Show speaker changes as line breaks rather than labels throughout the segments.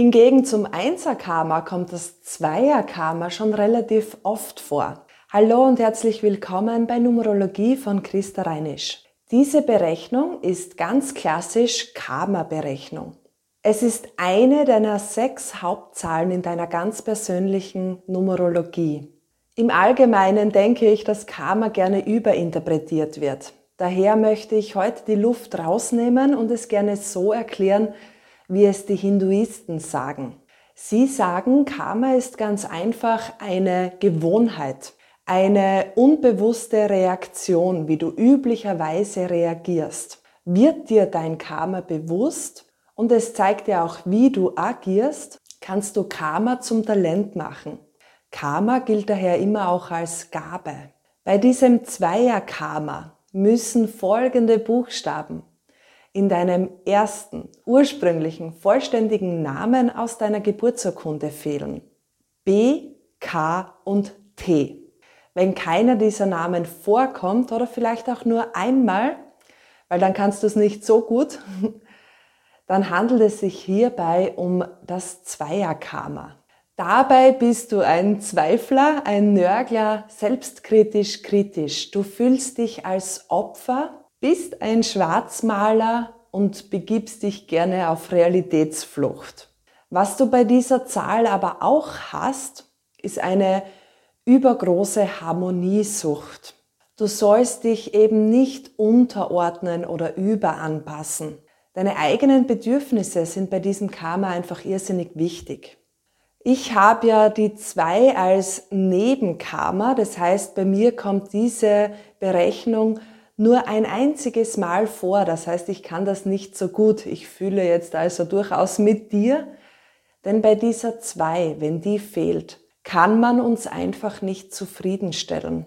Hingegen zum Einser-Karma kommt das Zweier-Karma schon relativ oft vor. Hallo und herzlich willkommen bei Numerologie von Christa Reinisch. Diese Berechnung ist ganz klassisch Karma-Berechnung. Es ist eine deiner sechs Hauptzahlen in deiner ganz persönlichen Numerologie. Im Allgemeinen denke ich, dass Karma gerne überinterpretiert wird. Daher möchte ich heute die Luft rausnehmen und es gerne so erklären, wie es die Hinduisten sagen. Sie sagen, Karma ist ganz einfach eine Gewohnheit, eine unbewusste Reaktion, wie du üblicherweise reagierst. Wird dir dein Karma bewusst und es zeigt dir auch, wie du agierst, kannst du Karma zum Talent machen. Karma gilt daher immer auch als Gabe. Bei diesem Zweier-Karma müssen folgende Buchstaben in deinem ersten, ursprünglichen, vollständigen Namen aus deiner Geburtsurkunde fehlen. B, K und T. Wenn keiner dieser Namen vorkommt oder vielleicht auch nur einmal, weil dann kannst du es nicht so gut, dann handelt es sich hierbei um das Zweierkarma. Dabei bist du ein Zweifler, ein Nörgler, selbstkritisch, kritisch. Du fühlst dich als Opfer, bist ein Schwarzmaler und begibst dich gerne auf Realitätsflucht. Was du bei dieser Zahl aber auch hast, ist eine übergroße Harmoniesucht. Du sollst dich eben nicht unterordnen oder überanpassen. Deine eigenen Bedürfnisse sind bei diesem Karma einfach irrsinnig wichtig. Ich habe ja die zwei als Nebenkarma, das heißt, bei mir kommt diese Berechnung nur ein einziges Mal vor, das heißt, ich kann das nicht so gut. Ich fühle jetzt also durchaus mit dir, denn bei dieser zwei, wenn die fehlt, kann man uns einfach nicht zufriedenstellen.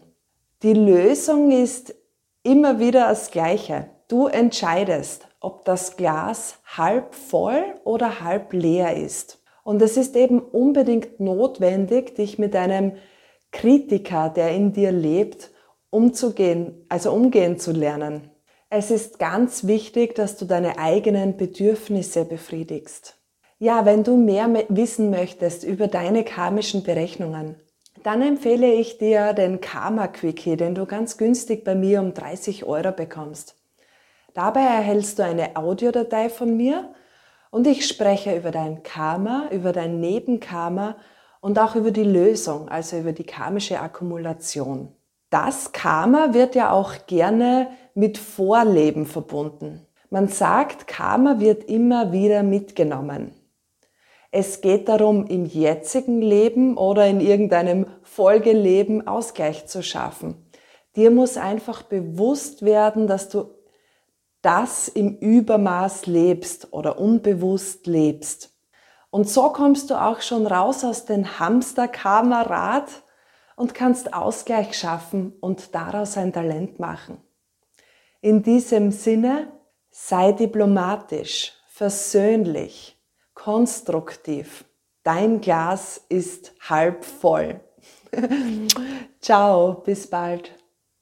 Die Lösung ist immer wieder das Gleiche. Du entscheidest, ob das Glas halb voll oder halb leer ist. Und es ist eben unbedingt notwendig, dich mit einem Kritiker, der in dir lebt, umzugehen, also umgehen zu lernen. Es ist ganz wichtig, dass du deine eigenen Bedürfnisse befriedigst. Ja, wenn du mehr wissen möchtest über deine karmischen Berechnungen, dann empfehle ich dir den Karma Quickie, den du ganz günstig bei mir um 30 Euro bekommst. Dabei erhältst du eine Audiodatei von mir und ich spreche über dein Karma, über dein Nebenkarma und auch über die Lösung, also über die karmische Akkumulation. Das Karma wird ja auch gerne mit Vorleben verbunden. Man sagt, Karma wird immer wieder mitgenommen. Es geht darum, im jetzigen Leben oder in irgendeinem Folgeleben Ausgleich zu schaffen. Dir muss einfach bewusst werden, dass du das im Übermaß lebst oder unbewusst lebst. Und so kommst du auch schon raus aus dem Hamsterkamerad und kannst Ausgleich schaffen und daraus ein Talent machen. In diesem Sinne, sei diplomatisch, versöhnlich, konstruktiv. Dein Glas ist halb voll. Ciao, bis bald.